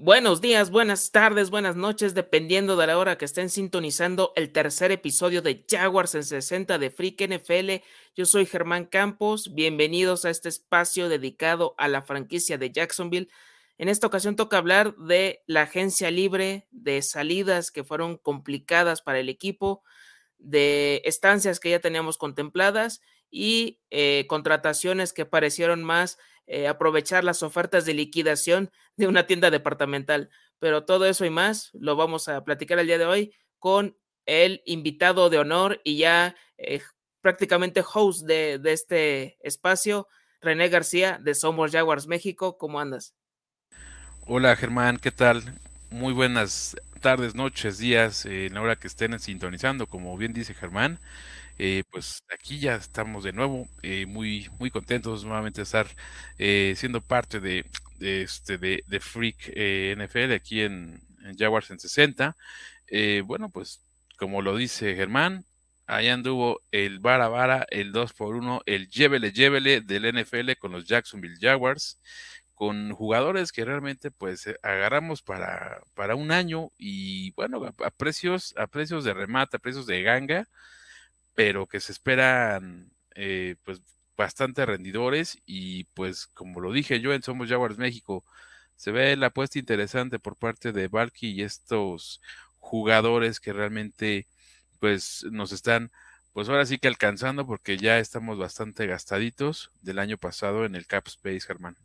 Buenos días, buenas tardes, buenas noches, dependiendo de la hora que estén sintonizando el tercer episodio de Jaguars en 60 de Freak NFL. Yo soy Germán Campos, bienvenidos a este espacio dedicado a la franquicia de Jacksonville. En esta ocasión toca hablar de la agencia libre, de salidas que fueron complicadas para el equipo, de estancias que ya teníamos contempladas y eh, contrataciones que parecieron más eh, aprovechar las ofertas de liquidación de una tienda departamental. Pero todo eso y más lo vamos a platicar el día de hoy con el invitado de honor y ya eh, prácticamente host de, este espacio, René García de Somos Jaguars México. ¿Cómo andas? Hola Germán, ¿qué tal? Muy buenas tardes, noches, días, en la hora que estén sintonizando, como bien dice Germán. Eh, pues aquí ya estamos de nuevo, eh, muy, muy contentos nuevamente de estar eh, siendo parte de, este, de, Freak NFL aquí en, Jaguars en 60. bueno, pues como lo dice Germán, allá anduvo el vara vara, el 2 por 1 el llévele llévele del NFL con los Jacksonville Jaguars con jugadores que realmente pues agarramos para, para un año y bueno, a, precios, a precios de remate, a precios de ganga, pero que se esperan eh, pues bastante rendidores y pues como lo dije yo en Somos Jaguars México, se ve la apuesta interesante por parte de Valky y estos jugadores que realmente pues nos están pues ahora sí que alcanzando porque ya estamos bastante gastaditos del año pasado en el Cap Space, Germán.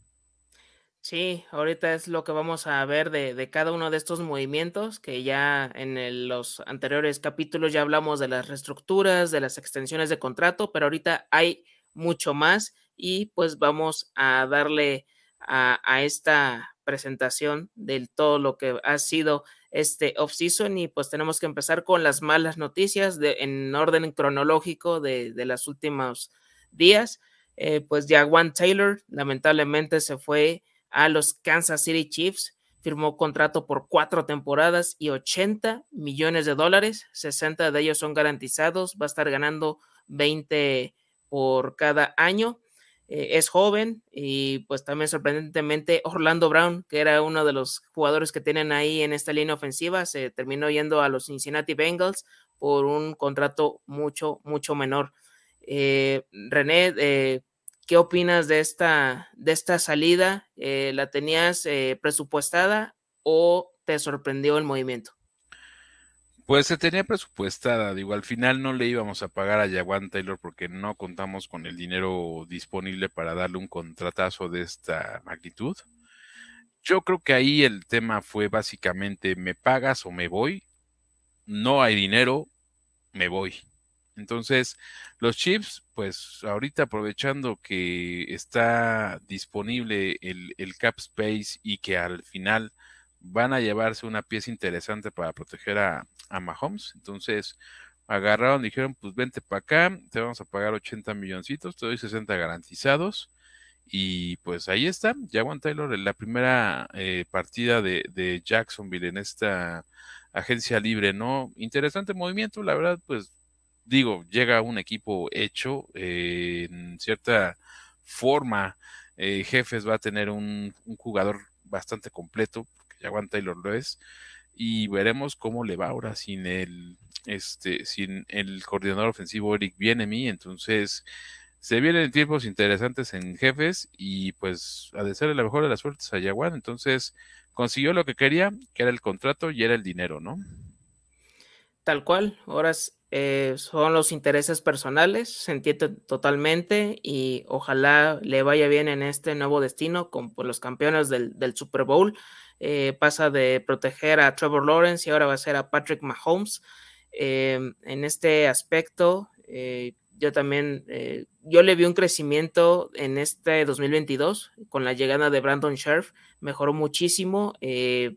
Sí, ahorita es lo que vamos a ver de, cada uno de estos movimientos, que ya en los anteriores capítulos ya hablamos de las reestructuras, de las extensiones de contrato, pero ahorita hay mucho más y pues vamos a darle a, esta presentación de todo lo que ha sido este off-season y pues tenemos que empezar con las malas noticias de, en orden cronológico de, de los últimos días. Eh, pues ya Juan Taylor lamentablemente se fue a los Kansas City Chiefs. Firmó contrato por cuatro temporadas y 80 millones de dólares. 60 de ellos son garantizados. Va a estar ganando 20 por cada año. Eh, es joven y pues también sorprendentemente Orlando Brown, que era uno de los jugadores que tienen ahí en esta línea ofensiva, se terminó yendo a los Cincinnati Bengals por un contrato mucho, mucho menor. Eh, René, eh, ¿Qué opinas de esta, de esta salida? Eh, ¿La tenías eh, presupuestada o te sorprendió el movimiento? Pues se tenía presupuestada, digo, al final no le íbamos a pagar a Jaguan Taylor porque no contamos con el dinero disponible para darle un contratazo de esta magnitud. Yo creo que ahí el tema fue básicamente, ¿me pagas o me voy? No hay dinero, me voy. Entonces, los chips, pues ahorita aprovechando que está disponible el, el, cap space y que al final van a llevarse una pieza interesante para proteger a, Mahomes, entonces agarraron, dijeron, pues vente para acá, te vamos a pagar 80 milloncitos, te doy 60 garantizados. Y pues ahí está, Jaguan Taylor, la primera eh, partida de, de Jacksonville en esta agencia libre, ¿no? Interesante movimiento, la verdad, pues digo, llega un equipo hecho eh, en cierta forma. Eh, Jefes va a tener un, jugador bastante completo, porque ya Juan Taylor lo es, y veremos cómo le va ahora sin el, este, sin el coordinador ofensivo Eric Bienemi. Entonces, se vienen tiempos interesantes en Jefes y pues a desearle la mejor de las suertes a Yaguan. Entonces, consiguió lo que quería, que era el contrato y era el dinero, ¿no? Tal cual, ahora eh, son los intereses personales, se entiende totalmente y ojalá le vaya bien en este nuevo destino con los campeones del, Super Bowl. Eh, pasa de proteger a Trevor Lawrence y ahora va a ser a Patrick Mahomes. Eh, en este aspecto, yo también, yo le vi un crecimiento en este 2022 con la llegada de Brandon Scherf, mejoró muchísimo,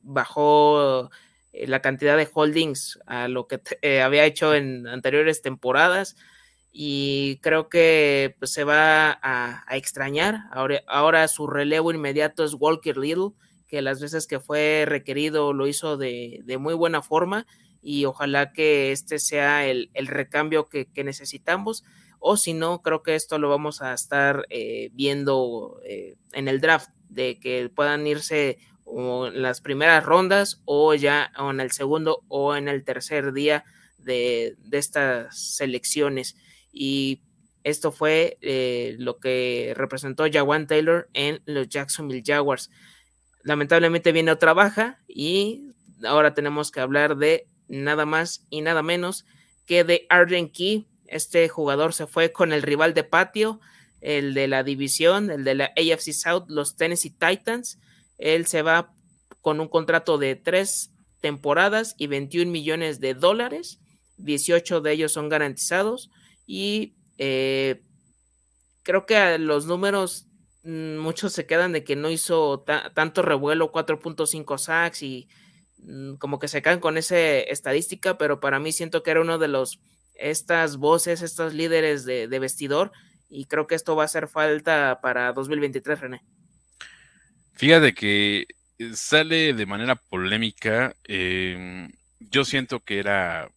bajó eh, la cantidad de holdings a lo que eh, había hecho en anteriores temporadas y creo que pues, se va a, extrañar. Ahora, ahora, su relevo inmediato es Walker Little, que las veces que fue requerido lo hizo de, muy buena forma y ojalá que este sea el, recambio que, necesitamos. O si no, creo que esto lo vamos a estar eh, viendo en el draft, de que puedan irse o en las primeras rondas o ya en el segundo o en el tercer día de, estas selecciones. Y esto fue eh, lo que representó Jawan Taylor en los Jacksonville Jaguars. Lamentablemente viene otra baja y ahora tenemos que hablar de nada más y nada menos que de Arden Key. Este jugador se fue con el rival de patio, el de la división, el de la AFC South, los Tennessee Titans. Él se va con un contrato de tres temporadas y 21 millones de dólares. 18 de ellos son garantizados y eh, creo que los números mm, muchos se quedan de que no hizo tanto revuelo, 4.5 sacks y mm, como que se caen con esa estadística, pero para mí siento que era uno de los estas voces, estos líderes de, de vestidor y creo que esto va a hacer falta para 2023, René. Fíjate que eh, sale de manera polémica. Em, yo siento que era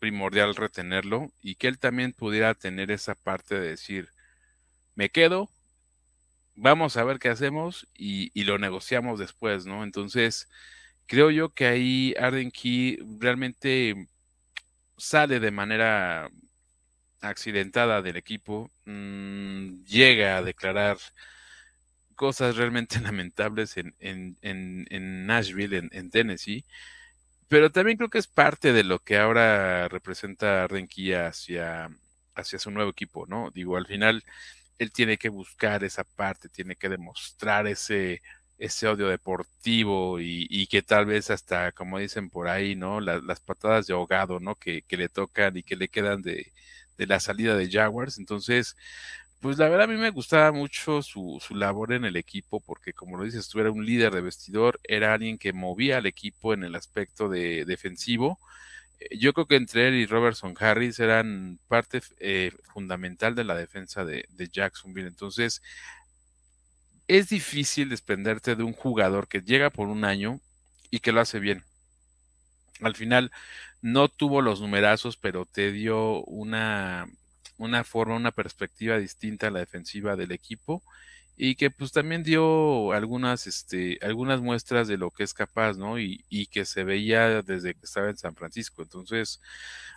primordial retenerlo y que él también pudiera tener esa parte de decir, me quedo, vamos a ver qué hacemos y, lo negociamos después, ¿no? Entonces, creo yo que ahí Arden Key realmente sale de manera accidentada del equipo, mm, llega a declarar cosas realmente lamentables en, en, en, Nashville, en, Tennessee, pero también creo que es parte de lo que ahora representa Renquilla hacia, hacia su nuevo equipo, ¿no? Digo, al final él tiene que buscar esa parte, tiene que demostrar ese, ese odio deportivo y, que tal vez hasta, como dicen por ahí, ¿no? las patadas de ahogado, ¿no? Que, que, le tocan y que le quedan de, de la salida de Jaguars. Entonces, pues la verdad a mí me gustaba mucho su, su, labor en el equipo porque como lo dices, tú eras un líder de vestidor, era alguien que movía al equipo en el aspecto de defensivo. Eh, yo creo que entre él y Robertson Harris eran parte eh, fundamental de la defensa de, de Jacksonville. Entonces, es difícil desprenderte de un jugador que llega por un año y que lo hace bien. Al final no tuvo los numerazos, pero te dio una una forma, una perspectiva distinta a la defensiva del equipo y que pues también dio algunas, este, algunas muestras de lo que es capaz, ¿no? Y, y, que se veía desde que estaba en San Francisco. Entonces,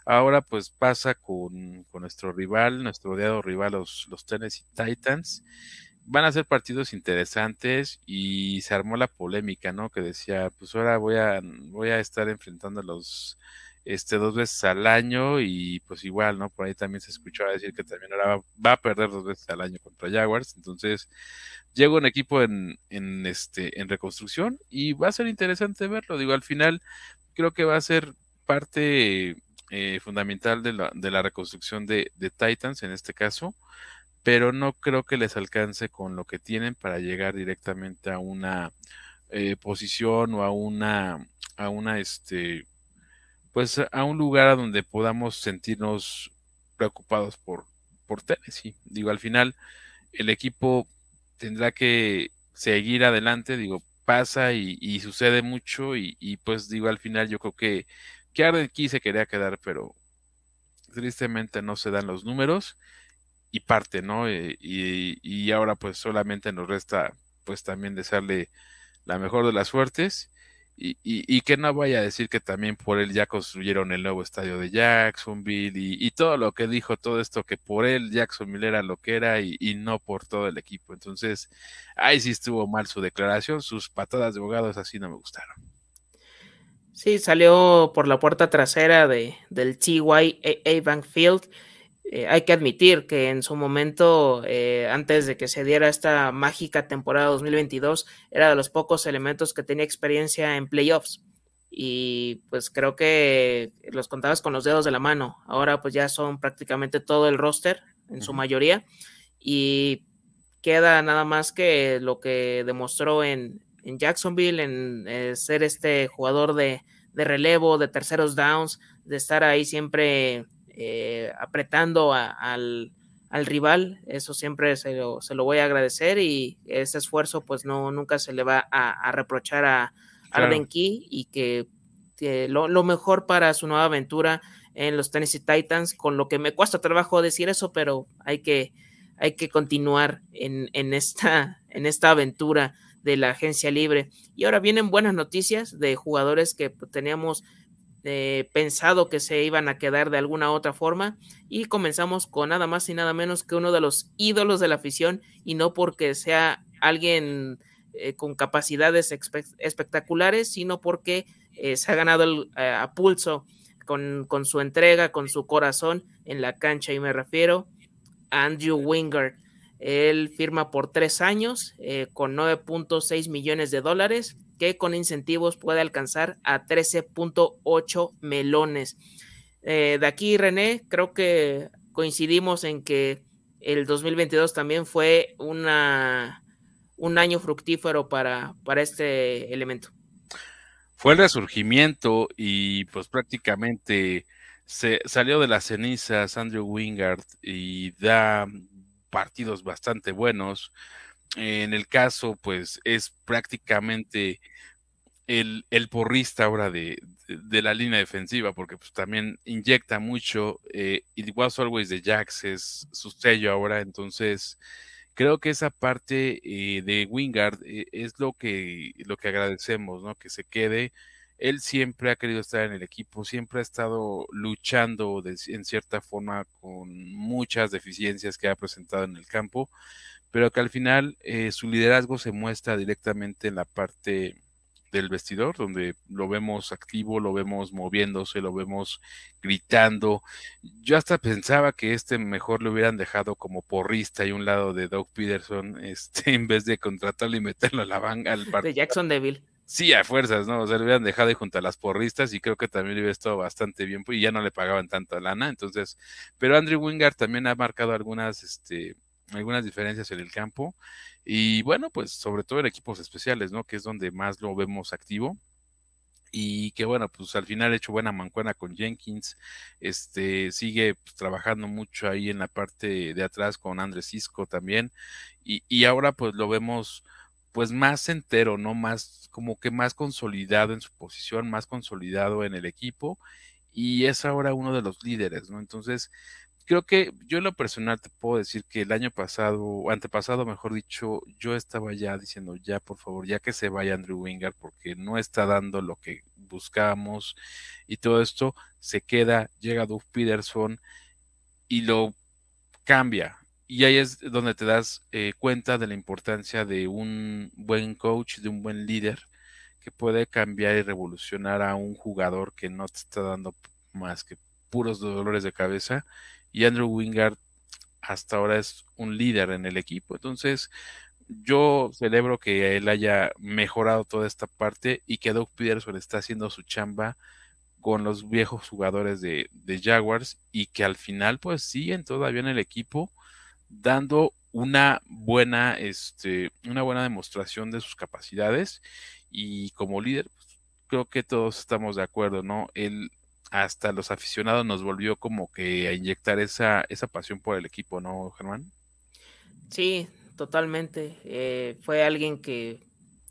ahora pues pasa con, con nuestro rival, nuestro odiado rival, los, los Tennessee Titans. Van a ser partidos interesantes y se armó la polémica, ¿no? Que decía, pues ahora voy a, voy a estar enfrentando a los este, dos veces al año y pues igual, ¿no? Por ahí también se escuchó decir que también ahora va, a perder dos veces al año contra Jaguars, entonces llega un equipo en, en, este, en reconstrucción y va a ser interesante verlo, digo, al final creo que va a ser parte eh, fundamental de la, de la reconstrucción de, de, Titans en este caso, pero no creo que les alcance con lo que tienen para llegar directamente a una eh, posición o a una, a una, este, pues a un lugar a donde podamos sentirnos preocupados por, por Tennessee. Digo, al final el equipo tendrá que seguir adelante, digo, pasa y, sucede mucho y, pues digo, al final yo creo que, que aquí se quería quedar, pero tristemente no se dan los números y parte, ¿no? Eh, y, y ahora pues solamente nos resta pues también desearle la mejor de las suertes y, que no vaya a decir que también por él ya construyeron el nuevo estadio de Jacksonville y, todo lo que dijo, todo esto que por él Jacksonville era lo que era y, no por todo el equipo. Entonces, ahí sí estuvo mal su declaración, sus patadas de abogados así no me gustaron. Sí, salió por la puerta trasera de, del TY Bank Field eh, hay que admitir que en su momento, eh, antes de que se diera esta mágica temporada 2022, era de los pocos elementos que tenía experiencia en playoffs. Y pues creo que los contabas con los dedos de la mano. Ahora pues ya son prácticamente todo el roster, en su mayoría. Y queda nada más que lo que demostró en, en Jacksonville, en eh, ser este jugador de, de relevo, de terceros downs, de estar ahí siempre eh, apretando al, rival, eso siempre se lo, voy a agradecer y ese esfuerzo pues no, nunca se le va a, reprochar a Arden Key y que, lo, mejor para su nueva aventura en los Tennessee Titans, con lo que me cuesta trabajo decir eso, pero hay que, hay que continuar en, esta, en esta aventura de la agencia libre. Y ahora vienen buenas noticias de jugadores que pues, teníamos eh, pensado que se iban a quedar de alguna otra forma. Y comenzamos con nada más y nada menos que uno de los ídolos de la afición, y no porque sea alguien eh, con capacidades espectaculares, sino porque eh, se ha ganado el, a pulso con, con, su entrega, con su corazón en la cancha. Y me refiero a Andrew Wingard. Él firma por tres años con 9.6 millones de dólares que con incentivos puede alcanzar a 13.8 melones. Eh, de aquí, René, creo que coincidimos en que el 2022 también fue una, un año fructífero para, para este elemento. Fue el resurgimiento y pues prácticamente se salió de las cenizas Andrew Wingard y da partidos bastante buenos en el caso, pues es prácticamente el, el porrista ahora de, de, la línea defensiva, porque pues también inyecta mucho. Eh, was always the Jax es su sello ahora, entonces creo que esa parte eh, de Wingard eh, es lo que, lo que agradecemos, ¿no? Que se quede. Él siempre ha querido estar en el equipo, siempre ha estado luchando en cierta forma con muchas deficiencias que ha presentado en el campo pero que al final eh, su liderazgo se muestra directamente en la parte del vestidor, donde lo vemos activo, lo vemos moviéndose, lo vemos gritando. Yo hasta pensaba que este mejor lo hubieran dejado como porrista y un lado de Doug Peterson, este, en vez de contratarlo y meterlo a la banca al partido. De Jackson Deville. Sí, a fuerzas, ¿no? O sea, lo hubieran dejado junto a las porristas y creo que también le hubiera estado bastante bien, pues, y ya no le pagaban tanta lana, entonces, pero Andrew Wingard también ha marcado algunas, este, algunas diferencias en el campo y bueno, pues sobre todo en equipos especiales, ¿no? Que es donde más lo vemos activo y que bueno, pues al final ha hecho buena mancuena con Jenkins, este sigue pues, trabajando mucho ahí en la parte de atrás con Andrés Cisco también y, y, ahora pues lo vemos pues más entero, ¿no? Más como que más consolidado en su posición, más consolidado en el equipo y es ahora uno de los líderes, ¿no? Entonces, creo que yo en lo personal te puedo decir que el año pasado, o antepasado, mejor dicho, yo estaba ya diciendo, ya por favor, ya que se vaya Andrew Wingard, porque no está dando lo que buscábamos y todo esto se queda, llega Doug Peterson y lo cambia. Y ahí es donde te das eh, cuenta de la importancia de un buen coach, de un buen líder que puede cambiar y revolucionar a un jugador que no te está dando más que puros dolores de cabeza y Andrew Wingard hasta ahora es un líder en el equipo. Entonces, yo celebro que él haya mejorado toda esta parte y que Doug Peterson está haciendo su chamba con los viejos jugadores de, Jaguars y que al final pues siguen todavía en el equipo dando una buena, este, una buena demostración de sus capacidades y como líder pues, creo que todos estamos de acuerdo, ¿no? Él hasta los aficionados nos volvió como que a inyectar esa, esa pasión por el equipo, ¿no, Germán? Sí, totalmente. Eh, fue alguien que,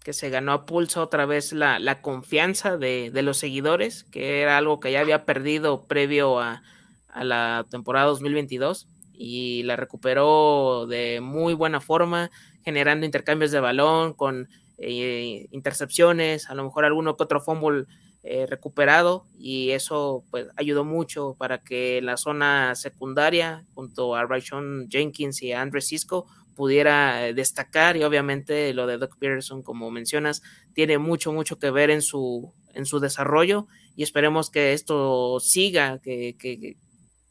que, se ganó a pulso otra vez la, la confianza de, de, los seguidores, que era algo que ya había perdido previo a, a la temporada 2022 y la recuperó de muy buena forma, generando intercambios de balón con eh, intercepciones, a lo mejor alguno que otro fumble eh, recuperado y eso pues ayudó mucho para que la zona secundaria junto a Rayshon Jenkins y a Andre Cisco pudiera eh, destacar y obviamente lo de Doc Peterson como mencionas tiene mucho mucho que ver en su en su desarrollo y esperemos que esto siga que, que,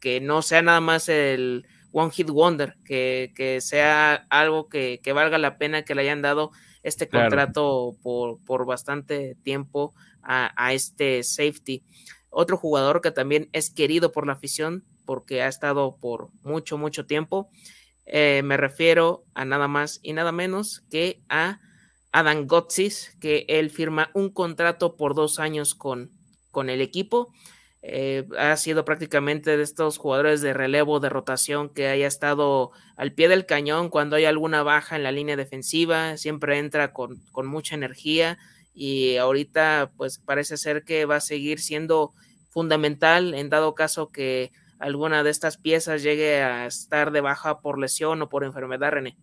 que no sea nada más el One Hit Wonder que, que sea algo que, que valga la pena que le hayan dado este contrato por, por bastante tiempo a, este safety. Otro jugador que también es querido por la afición porque ha estado por mucho, mucho tiempo. Eh, me refiero a nada más y nada menos que a Adam Gotsis, que él firma un contrato por dos años con, con el equipo. Eh, ha sido prácticamente de estos jugadores de relevo, de rotación, que haya estado al pie del cañón cuando hay alguna baja en la línea defensiva, siempre entra con, con mucha energía y ahorita pues parece ser que va a seguir siendo fundamental en dado caso que alguna de estas piezas llegue a estar de baja por lesión o por enfermedad, René.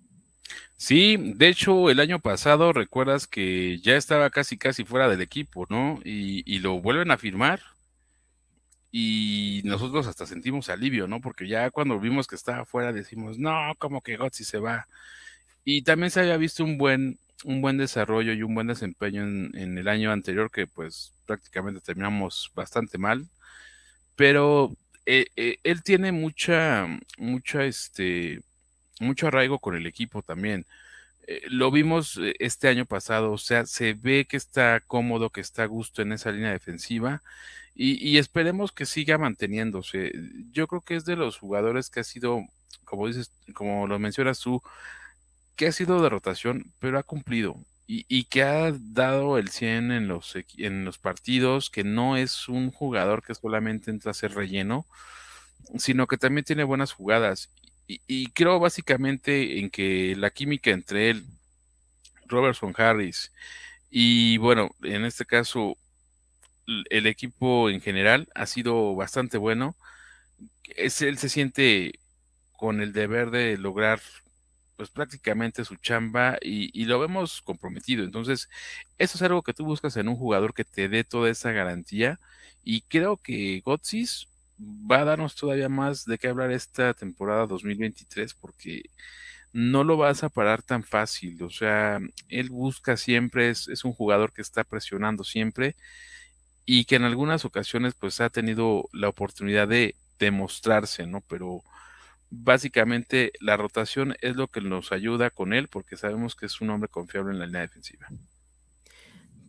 Sí, de hecho, el año pasado recuerdas que ya estaba casi casi fuera del equipo, ¿no? Y, lo vuelven a firmar y nosotros hasta sentimos alivio, ¿no? Porque ya cuando vimos que estaba fuera decimos, no, como que Gotzi se va. Y también se había visto un buen, un buen desarrollo y un buen desempeño en, el año anterior que pues prácticamente terminamos bastante mal. Pero eh, eh, él tiene mucha, mucha, este, mucho arraigo con el equipo también. Eh, lo vimos este año pasado, o sea, se ve que está cómodo, que está a gusto en esa línea defensiva y, esperemos que siga manteniéndose. Yo creo que es de los jugadores que ha sido, como dices, como lo mencionas tú, que ha sido de rotación, pero ha cumplido. Y, que ha dado el 100 en los, en los partidos, que no es un jugador que solamente entra a ser relleno, sino que también tiene buenas jugadas. Y, y creo básicamente en que la química entre él, Robertson Harris, y bueno, en este caso el equipo en general ha sido bastante bueno. Es, él se siente con el deber de lograr pues prácticamente su chamba y, lo vemos comprometido. Entonces, eso es algo que tú buscas en un jugador que te dé toda esa garantía y creo que Gotsis va a darnos todavía más de qué hablar esta temporada 2023 porque no lo vas a parar tan fácil. O sea, él busca siempre, es, es un jugador que está presionando siempre y que en algunas ocasiones pues ha tenido la oportunidad de demostrarse, ¿no? Pero básicamente la rotación es lo que nos ayuda con él porque sabemos que es un hombre confiable en la línea defensiva.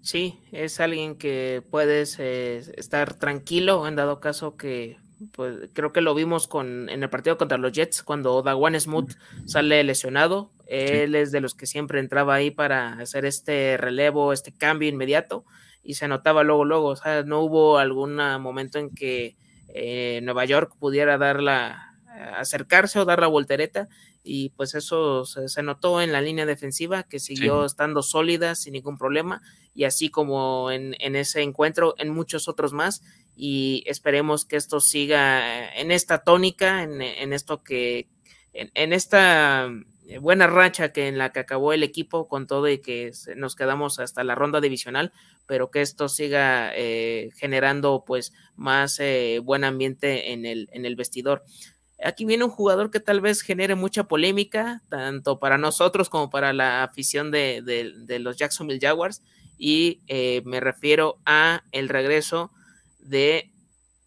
Sí, es alguien que puedes eh, estar tranquilo. En dado caso que pues creo que lo vimos con en el partido contra los Jets cuando Dawan Smooth sale lesionado, él es de los que siempre entraba ahí para hacer este relevo, este cambio inmediato y se notaba luego, luego, o sea, no hubo algún momento en que eh, Nueva York pudiera dar la, acercarse o dar la voltereta y pues eso se, notó en la línea defensiva que siguió estando sólida sin ningún problema y así como en, ese encuentro en muchos otros más y esperemos que esto siga en esta tónica, en, esto que, en, esta eh, buena racha que en la que acabó el equipo con todo y que nos quedamos hasta la ronda divisional, pero que esto siga eh, generando pues más eh, buen ambiente en el, en el vestidor. Aquí viene un jugador que tal vez genere mucha polémica, tanto para nosotros como para la afición de, los Jacksonville Jaguars, y me refiero a el regreso de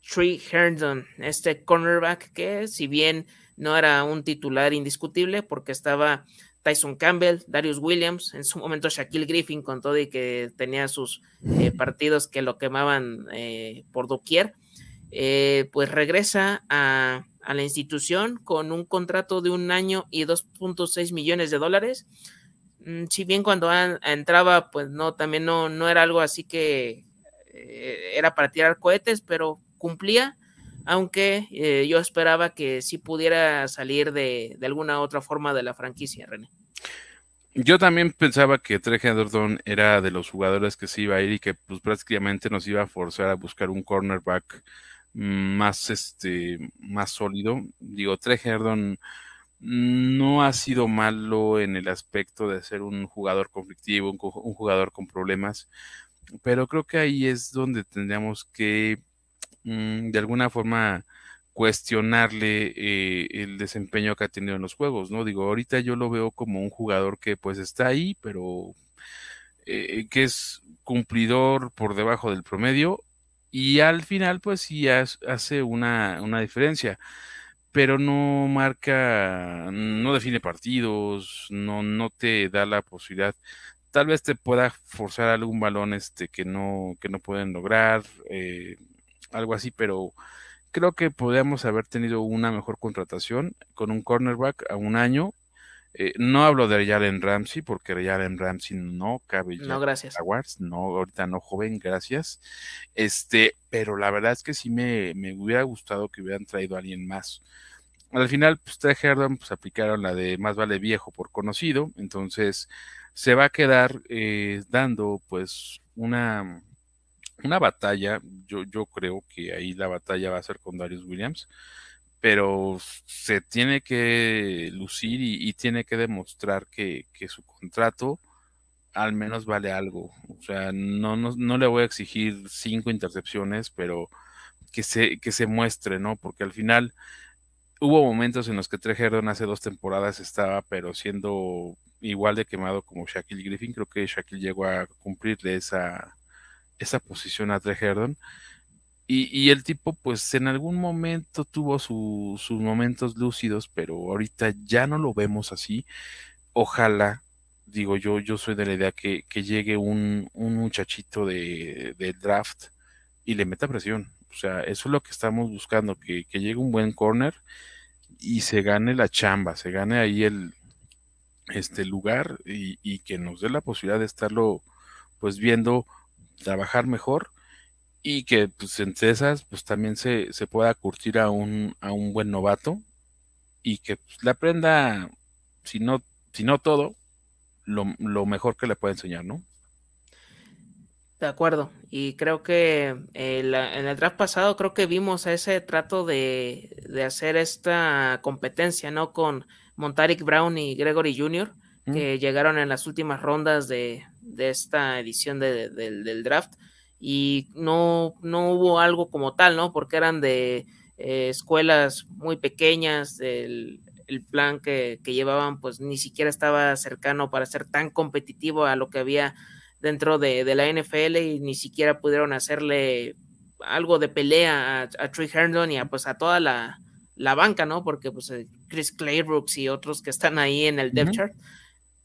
Tree Herndon, este cornerback que si bien no era un titular indiscutible porque estaba Tyson Campbell, Darius Williams, en su momento Shaquille Griffin con todo y que tenía sus eh, partidos que lo quemaban eh, por doquier, eh, pues regresa a, la institución con un contrato de un año y 2.6 millones de dólares. Mm, si bien cuando entraba, pues no, también no, no era algo así que era para tirar cohetes, pero cumplía aunque eh, yo esperaba que sí pudiera salir de, alguna otra forma de la franquicia, René. Yo también pensaba que Trey Henderson era de los jugadores que se iba a ir y que pues prácticamente nos iba a forzar a buscar un cornerback más este más sólido. Digo, Trey Henderson no ha sido malo en el aspecto de ser un jugador conflictivo, un jugador con problemas, pero creo que ahí es donde tendríamos que Mm, de alguna forma cuestionarle eh, el desempeño que ha tenido en los juegos, ¿no? Digo, ahorita yo lo veo como un jugador que pues está ahí, pero eh, que es cumplidor por debajo del promedio y al final pues sí hace una, una diferencia, pero no marca, no define partidos, no, no te da la posibilidad tal vez te pueda forzar algún balón este que no que no pueden lograr eh, algo así, pero creo que podríamos haber tenido una mejor contratación con un cornerback a un año. Eh, no hablo de Jalen Ramsey, porque Jalen Ramsey no cabe ya. No, gracias. no, ahorita no, joven, gracias. Este, pero la verdad es que sí me, me hubiera gustado que hubieran traído a alguien más. Al final, pues Trey Herndon, pues aplicaron la de más vale viejo por conocido, entonces se va a quedar eh, dando pues una una batalla, yo, yo creo que ahí la batalla va a ser con Darius Williams, pero se tiene que lucir y, tiene que demostrar que, su contrato al menos vale algo. O sea, no, no, no, le voy a exigir cinco intercepciones, pero que se, que se muestre, ¿no? Porque al final hubo momentos en los que Trey Herndon hace dos temporadas estaba, pero siendo igual de quemado como Shaquille Griffin. Creo que Shaquille llegó a cumplirle esa, esa posición a Trey Herndon. Y, el tipo, pues en algún momento tuvo sus momentos lúcidos, pero ahorita ya no lo vemos así. Ojalá, digo yo, yo soy de la idea que, llegue un, muchachito de, draft y le meta presión. O sea, eso es lo que estamos buscando, que, que llegue un buen corner y se gane la chamba, se gane ahí el este lugar y, y que nos dé la posibilidad de estarlo pues viendo trabajar mejor y que pues entre esas pues también se, se pueda curtir a un, a un buen novato y que pues, le aprenda, si no, si no todo, lo, lo, mejor que le pueda enseñar, ¿no? De acuerdo, y creo que en el draft pasado creo que vimos ese trato de, de hacer esta competencia, ¿no? Con Montaric Brown y Gregory Jr., que llegaron en las últimas rondas de, de esta edición de, del draft y no, no hubo algo como tal, ¿no? Porque eran de eh, escuelas muy pequeñas, el, el plan que, que, llevaban pues ni siquiera estaba cercano para ser tan competitivo a lo que había dentro de, de la NFL y ni siquiera pudieron hacerle algo de pelea a, a Trey Herndon y a, pues a toda la, la banca, ¿no? Porque pues eh, Chris Claybrooks y otros que están ahí en el depth chart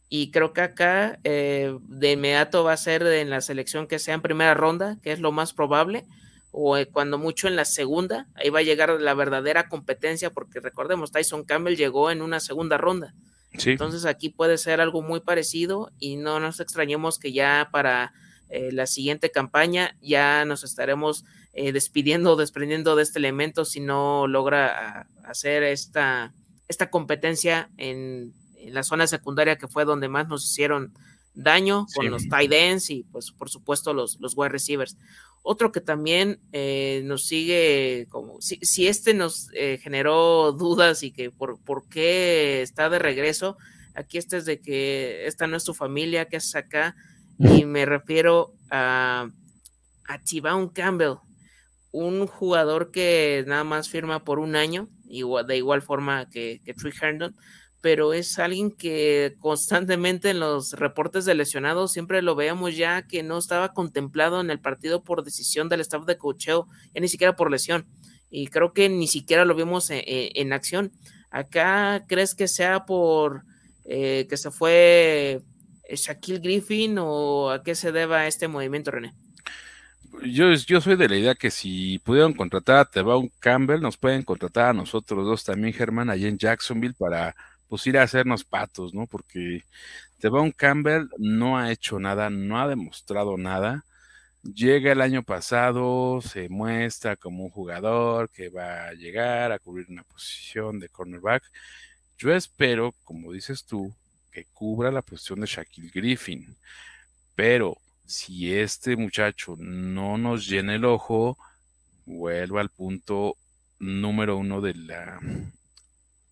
y creo que acá eh, de inmediato va a ser en la selección que sea en primera ronda, que es lo más probable, o eh, cuando mucho en la segunda, ahí va a llegar la verdadera competencia, porque recordemos, Tyson Campbell llegó en una segunda ronda. Entonces aquí puede ser algo muy parecido y no nos extrañemos que ya para eh, la siguiente campaña ya nos estaremos despidiendo, desprendiendo de este elemento si no logra ah, hacer esta, esta competencia en en la zona secundaria que fue donde más nos hicieron daño con los tight ends y pues por supuesto los, los wide receivers. Otro que también eh, nos sigue como, si, si este nos eh, generó dudas y que por, por, qué está de regreso, aquí este es de que esta no es tu familia, que haces acá, y me refiero a, a Campbell, un jugador que nada más firma por un año, igual, de igual forma que, que Trey Herndon, pero es alguien que constantemente en los reportes de lesionados siempre lo veíamos ya que no estaba contemplado en el partido por decisión del staff de cocheo, ya ni siquiera por lesión. Y creo que ni siquiera lo vimos e, e, en, acción. Acá, ¿crees que sea por eh, que se fue Shaquille Griffin o a qué se deba este movimiento, René? Yo, yo soy de la idea que si pudieron contratar a Tevon Campbell, nos pueden contratar a nosotros dos también, Germán, allí en Jacksonville para pues ir a hacernos patos, ¿no? Porque Devon Campbell no ha hecho nada, no ha demostrado nada. Llega el año pasado, se muestra como un jugador que va a llegar a cubrir una posición de cornerback. Yo espero, como dices tú, que cubra la posición de Shaquille Griffin. Pero si este muchacho no nos llena el ojo, vuelvo al punto número uno de la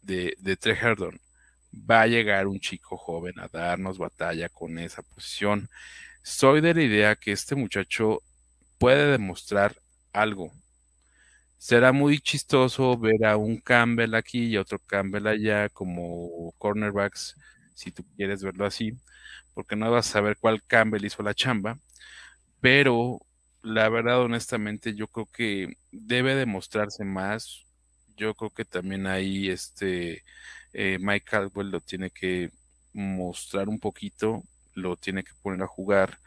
de, de Trey Herdon va a llegar un chico joven a darnos batalla con esa posición. Soy de la idea que este muchacho puede demostrar algo. Será muy chistoso ver a un Campbell aquí y otro Campbell allá como cornerbacks, si tú quieres verlo así, porque no vas a saber cuál Campbell hizo la chamba, pero la verdad, honestamente, yo creo que debe demostrarse más. Yo creo que también hay este eh, Mike Caldwell lo tiene que mostrar un poquito, lo tiene que poner a jugar.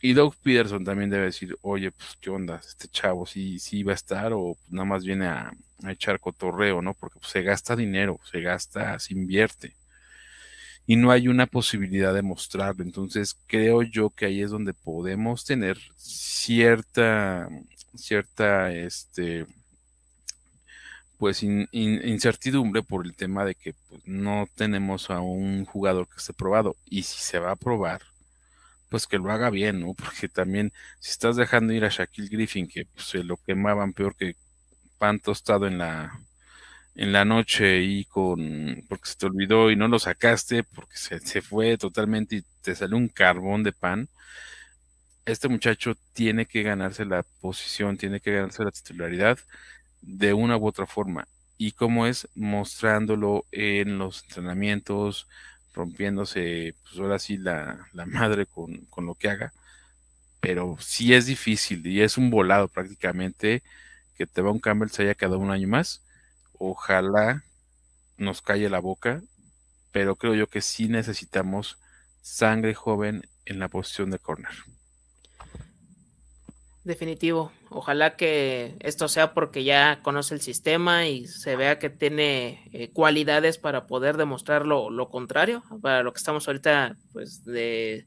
Y Doug Peterson también debe decir, oye, pues qué onda, este chavo sí, sí va a estar o nada más viene a, echar cotorreo, ¿no? Porque pues, se gasta dinero, se gasta, se invierte. Y no hay una posibilidad de mostrarlo. Entonces creo yo que ahí es donde podemos tener cierta, cierta, este, pues incertidumbre por el tema de que pues, no tenemos a un jugador que esté probado y si se va a probar pues que lo haga bien, ¿no? Porque también si estás dejando ir a Shaquille Griffin que pues, se lo quemaban peor que pan tostado en la en la noche y con porque se te olvidó y no lo sacaste porque se, se fue totalmente y te salió un carbón de pan. Este muchacho tiene que ganarse la posición, tiene que ganarse la titularidad de una u otra forma. ¿Y cómo es? Mostrándolo en los entrenamientos, rompiéndose, pues ahora sí, la, la madre con, con, lo que haga. Pero sí es difícil y es un volado prácticamente que te va un Campbell se haya un año más. Ojalá nos calle la boca, pero creo yo que sí necesitamos sangre joven en la posición de corner. Definitivo. Ojalá que esto sea porque ya conoce el sistema y se vea que tiene eh, cualidades para poder demostrar lo, lo, contrario, para lo que estamos ahorita, pues, de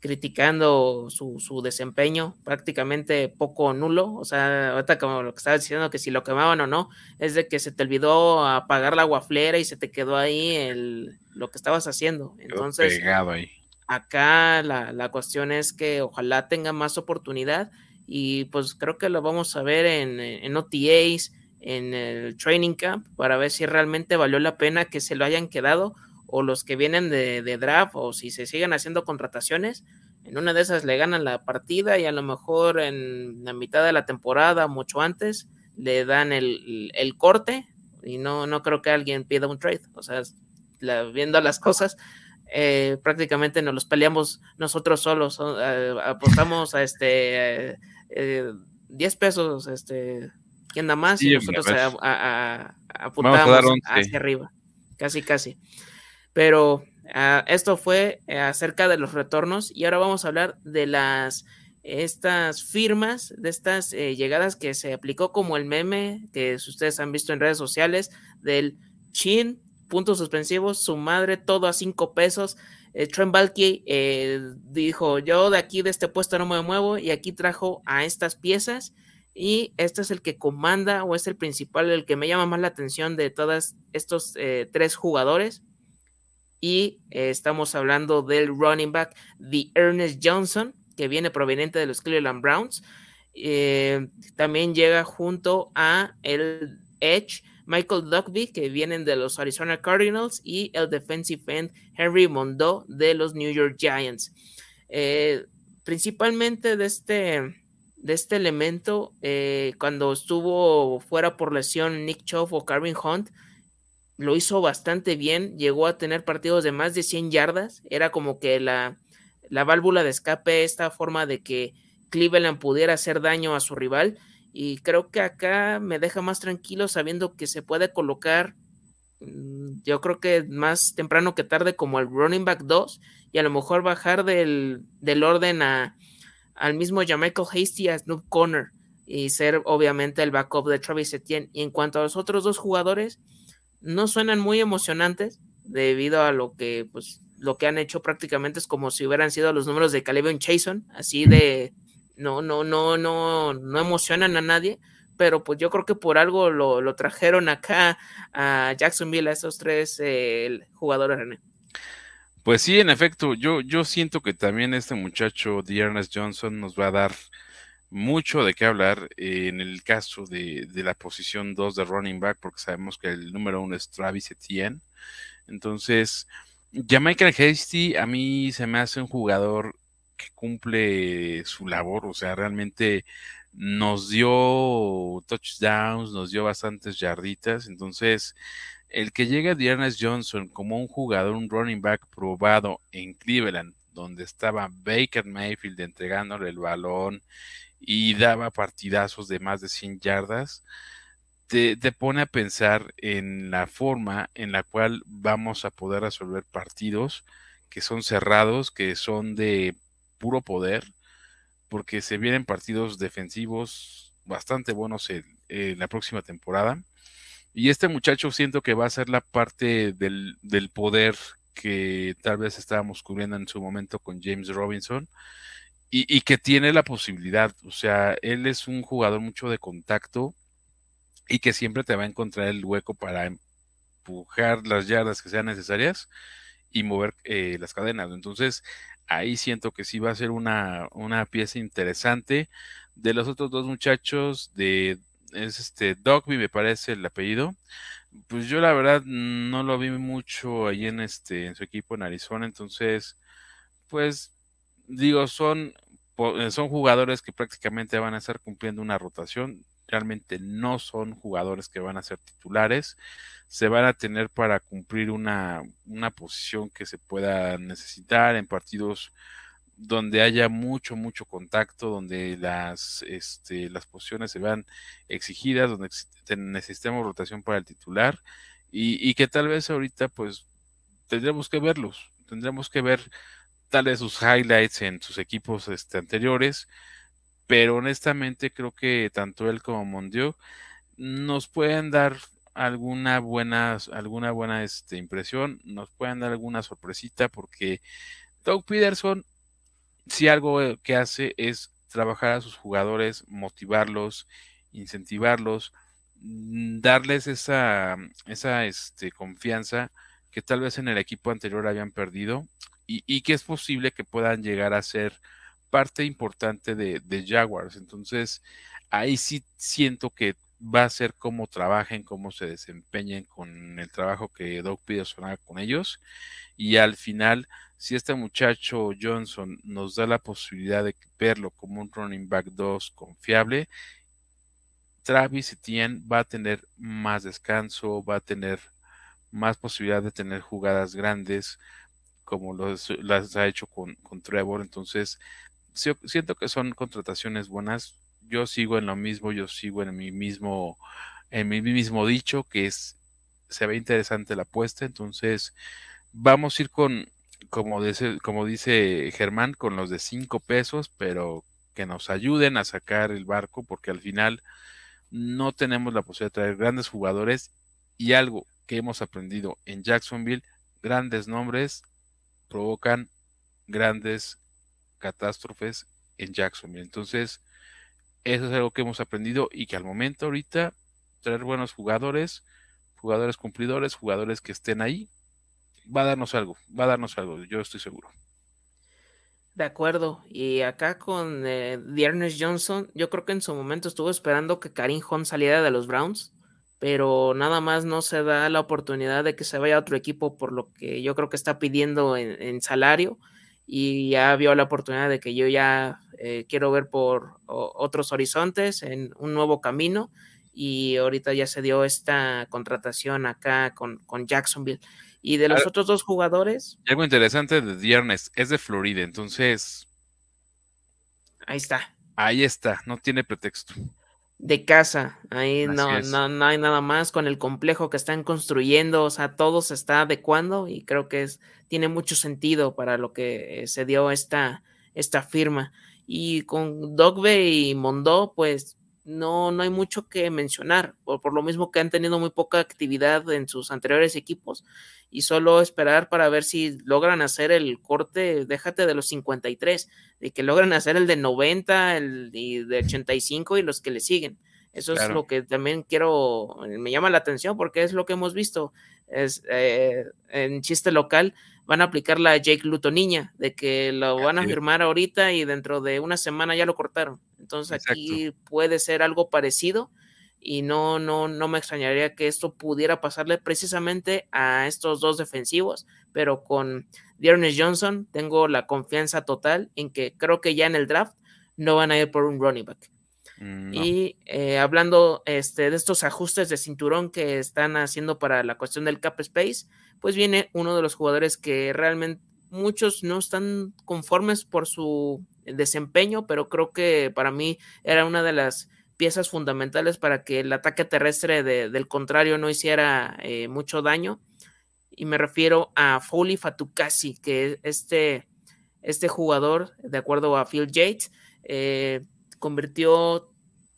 criticando su, su, desempeño prácticamente poco nulo. O sea, ahorita como lo que estaba diciendo, que si lo quemaban o no, es de que se te olvidó apagar la guaflera y se te quedó ahí el, lo que estabas haciendo. Entonces, ahí. acá la, la cuestión es que ojalá tenga más oportunidad y pues creo que lo vamos a ver en, en OTAs, en el training camp, para ver si realmente valió la pena que se lo hayan quedado o los que vienen de, de, draft o si se siguen haciendo contrataciones, en una de esas le ganan la partida y a lo mejor en la mitad de la temporada, mucho antes, le dan el, el corte y no, no creo que alguien pida un trade. O sea, viendo las cosas, eh, prácticamente nos los peleamos nosotros solos, eh, apostamos a este eh, 10 pesos, este, ¿quién da más? Sí, y nosotros a, a, a, apuntamos hacia arriba, casi, casi. Pero uh, esto fue eh, acerca de los retornos y ahora vamos a hablar de las estas firmas, de estas eh, llegadas que se aplicó como el meme que ustedes han visto en redes sociales del chin, puntos suspensivos, su madre, todo a cinco pesos. Eh, Trent Balky eh, dijo, yo de aquí, de este puesto no me muevo y aquí trajo a estas piezas y este es el que comanda o es el principal, el que me llama más la atención de todos estos eh, tres jugadores y eh, estamos hablando del running back, the Ernest Johnson, que viene proveniente de los Cleveland Browns. También llega junto a el Edge, Michael Duckby, que vienen de los Arizona Cardinals, y el defensive end Henry Mondo de los New York Giants. Eh, principalmente de este, de este elemento, eh, cuando estuvo fuera por lesión Nick Chubb o Carvin Hunt, lo hizo bastante bien, llegó a tener partidos de más de 100 yardas, era como que la, la válvula de escape, esta forma de que Cleveland pudiera hacer daño a su rival. Y creo que acá me deja más tranquilo sabiendo que se puede colocar, mm, yo creo que más temprano que tarde, como el running back 2 y a lo mejor bajar del, del orden a, al mismo Michael Hasty a Snoop Conner y ser obviamente el backup de Travis Etienne. Y en cuanto a los otros dos jugadores, no suenan muy emocionantes debido a lo que pues lo que han hecho prácticamente es como si hubieran sido los números de Calevion Chason, así de no, no, no, no, no emocionan a nadie, pero pues yo creo que por algo lo, lo trajeron acá a Jacksonville a esos tres eh, jugadores, René. Pues sí, en efecto, yo, yo siento que también este muchacho, de Ernest Johnson, nos va a dar mucho de qué hablar en el caso de, de la posición 2 de running back, porque sabemos que el número uno es Travis Etienne. Entononces, Jamaican Hasty a mí se me hace un jugador que cumple su labor, o sea, realmente nos dio touchdowns, nos dio bastantes yarditas, entonces el que llegue a Ernest Johnson como un jugador, un running back probado en Cleveland, donde estaba Baker Mayfield entregándole el balón y daba partidazos de más de 100 yardas, te, te, pone a pensar en la forma en la cual vamos a poder resolver partidos que son cerrados, que son de puro poder, porque se vienen partidos defensivos bastante buenos en, la próxima temporada. Y este muchacho siento que va a ser la parte del, del poder que tal vez estábamos cubriendo en su momento con James Robinson y, y, que tiene la posibilidad, o sea, él es un jugador mucho de contacto y que siempre te va a encontrar el hueco para empujar las yardas que sean necesarias y mover eh, las cadenas. Entonces, ahí siento que sí va a ser una, una pieza interesante. De los otros dos muchachos, de es este Dogby, me parece el apellido. Pues yo la verdad no lo vi mucho ahí en este en su equipo en Arizona, entonces pues digo, son eh, son jugadores que prácticamente van a estar cumpliendo una rotación, realmente no son jugadores que van a ser titulares, se van a tener para cumplir una, una posición que se pueda necesitar en partidos donde haya mucho, mucho contacto, donde las, este, las posiciones se vean exigidas, donde necesitemos rotación para el titular y, y, que tal vez ahorita pues tendremos que verlos, tendremos que ver tal vez sus highlights en sus equipos este, anteriores, pero honestamente creo que tanto él como Mondio nos pueden dar alguna buena, alguna buena este, impresión, nos pueden dar alguna sorpresita porque Doug Peterson si algo eh, que hace es trabajar a sus jugadores, motivarlos, incentivarlos, mm, darles esa, esa este, confianza que tal vez en el equipo anterior habían perdido y, que es posible que puedan llegar a ser parte importante de, Jaguars. Entonces, ahí sí siento que va a ser cómo trabajen, cómo se desempeñen con el trabajo que Doug Peterson haga con ellos. Y al final, si este muchacho Johnson nos da la posibilidad de verlo como un running back 2 confiable, Travis Etienne va a tener más descanso, va a tener más posibilidad de tener jugadas grandes como las ha hecho con, con Trevor. Entonces, siento que son contrataciones buenas. Yo sigo en lo mismo, yo sigo en mi mismo, en mi mismo dicho, que es se ve interesante la apuesta. Entonces, vamos a ir con, como dice, como dice Germán, con los de cinco pesos, pero que nos ayuden a sacar el barco, porque al final no tenemos la posibilidad de traer grandes jugadores y algo que hemos aprendido en Jacksonville, grandes nombres provocan grandes catástrofes en Jacksonville. Entonces, eso es algo que hemos aprendido y que al momento ahorita traer buenos jugadores, jugadores cumplidores, jugadores que estén ahí, va a darnos algo, va a darnos algo, yo estoy seguro. De acuerdo, y acá con eh, Johnson, yo creo que en su momento estuvo esperando que Karim Hunt saliera de los Browns, pero nada más no se da la oportunidad de que se vaya a otro equipo por lo que yo creo que está pidiendo en, salario y ya vio la oportunidad de que yo ya eh, quiero ver por otros horizontes en un nuevo camino y ahorita ya se dio esta contratación acá con, con Jacksonville. Y de los otros dos jugadores. algo interesante de Viernes, es de Florida, entonces. Ahí está. Ahí está, no tiene pretexto. De casa, ahí no, no, no, hay nada más con el complejo que están construyendo, o sea, todo se está adecuando y creo que es, tiene mucho sentido para lo que se dio esta, esta firma. Y con Dogbe y Mondó, pues no, no hay mucho que mencionar, por, por, lo mismo que han tenido muy poca actividad en sus anteriores equipos y solo esperar para ver si logran hacer el corte, déjate de los 53, de que logran hacer el de 90, el de 85 y los que le siguen. Eso es lo que también quiero, me llama la atención porque es lo que hemos visto. Es, eh, en chiste local van a aplicar la Jake Luton niña, de que lo van a firmar ahorita y dentro de una semana ya lo cortaron. Entonces aquí puede ser algo parecido y no, no, no me extrañaría que esto pudiera pasarle precisamente a estos dos defensivos, pero con Dearness Johnson tengo la confianza total en que creo que ya en el draft no van a ir por un running back. Mm, y eh, hablando este, de estos ajustes de cinturón que están haciendo para la cuestión del cap space, pues viene uno de los jugadores que realmente muchos no están conformes por su desempeño, pero creo que para mí era una de las piezas fundamentales para que el ataque terrestre del contrario no hiciera eh, mucho daño. Y me refiero a Foley Fatukasi, que este, este jugador, de acuerdo a Phil Yates, eh, convirtió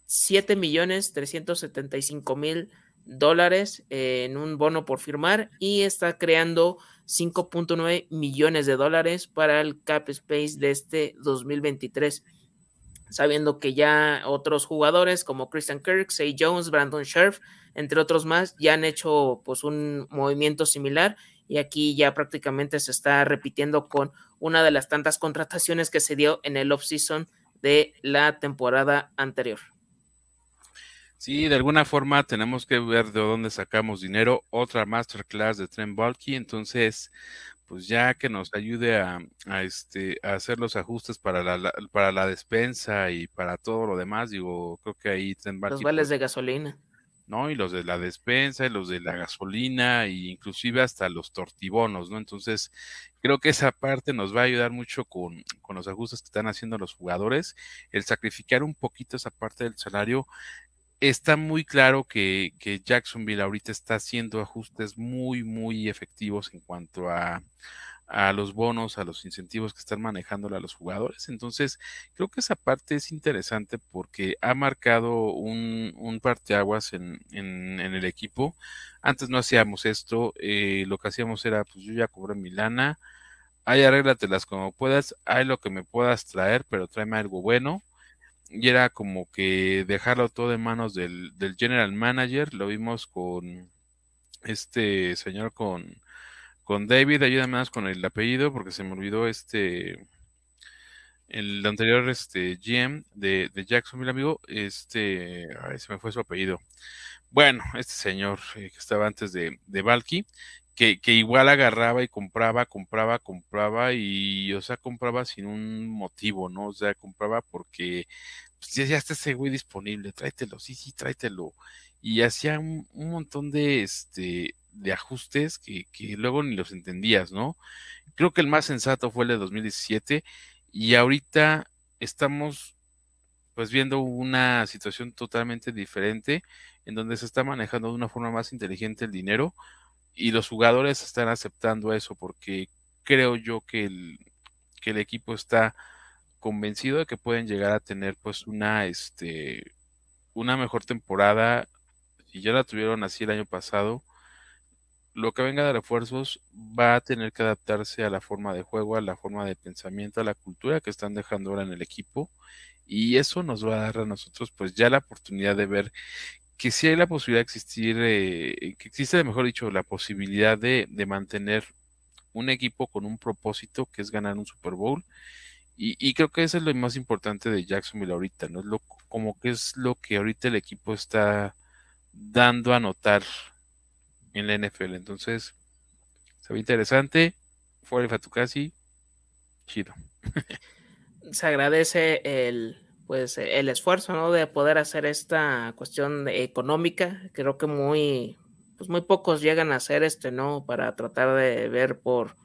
7 millones 375 mil dólares en un bono por firmar y está creando 5.9 millones de dólares para el cap space de este 2023 sabiendo que ya otros jugadores como Christian Kirk, Say Jones, Brandon Scherf, entre otros más, ya han hecho pues un movimiento similar y aquí ya prácticamente se está repitiendo con una de las tantas contrataciones que se dio en el offseason de la temporada anterior. Sí, de alguna forma tenemos que ver de dónde sacamos dinero. Otra masterclass de Trent Balky. Entonces, pues ya que nos ayude a, este, a hacer los ajustes para la, para la despensa y para todo lo demás, digo, creo que ahí. Los vales de gasolina. ¿no? Y los de la despensa, y los de la gasolina, e inclusive hasta los tortibonos, ¿no? Entonces, creo que esa parte nos va a ayudar mucho con, con los ajustes que están haciendo los jugadores. El sacrificar un poquito esa parte del salario está muy claro que, que, Jacksonville ahorita está haciendo ajustes muy, muy efectivos en cuanto a, a, los bonos, a los incentivos que están manejando a los jugadores. Entonces, creo que esa parte es interesante porque ha marcado un, un parteaguas en, en, en, el equipo. Antes no hacíamos esto, eh, lo que hacíamos era, pues yo ya cobré mi lana, ahí arréglatelas como puedas, hay lo que me puedas traer, pero tráeme algo bueno y era como que dejarlo todo en manos del, del general manager. Lo vimos con este señor, con, con David. Ayúdame más con el apellido porque se me olvidó este. El anterior este, GM de, de Jacksonville, amigo, este, ay, se me fue su apellido. Bueno, este señor eh, que estaba antes de, de Valky, que, igual agarraba y compraba, compraba, compraba y, o sea, compraba sin un motivo, ¿no? O sea, compraba porque pues, ya, está ese güey disponible, tráetelo, sí, sí, tráetelo. Y hacía un, montón de, este, de ajustes que, que, luego ni los entendías, ¿no? Creo que el más sensato fue el de 2017 y ahorita estamos pues viendo una situación totalmente diferente en donde se está manejando de una forma más inteligente el dinero y los jugadores están aceptando eso porque creo yo que el, que el equipo está convencido de que pueden llegar a tener pues una este una mejor temporada y ya la tuvieron así el año pasado lo que venga de refuerzos va a tener que adaptarse a la forma de juego, a la forma de pensamiento, a la cultura que están dejando ahora en el equipo y eso nos va a dar a nosotros pues ya la oportunidad de ver que si hay la posibilidad de existir, eh, que existe, mejor dicho, la posibilidad de, de, mantener un equipo con un propósito que es ganar un Super Bowl. Y, creo que eso es lo más importante de Jacksonville ahorita, ¿no? Es lo, como que es lo que ahorita el equipo está dando a notar en la NFL. Entonces, se ve interesante. Fuera de casi chido. se agradece el, pues eh, el esfuerzo, ¿no? De poder hacer esta cuestión económica. Creo que muy, pues muy pocos llegan a hacer este, ¿no? Para tratar de ver por,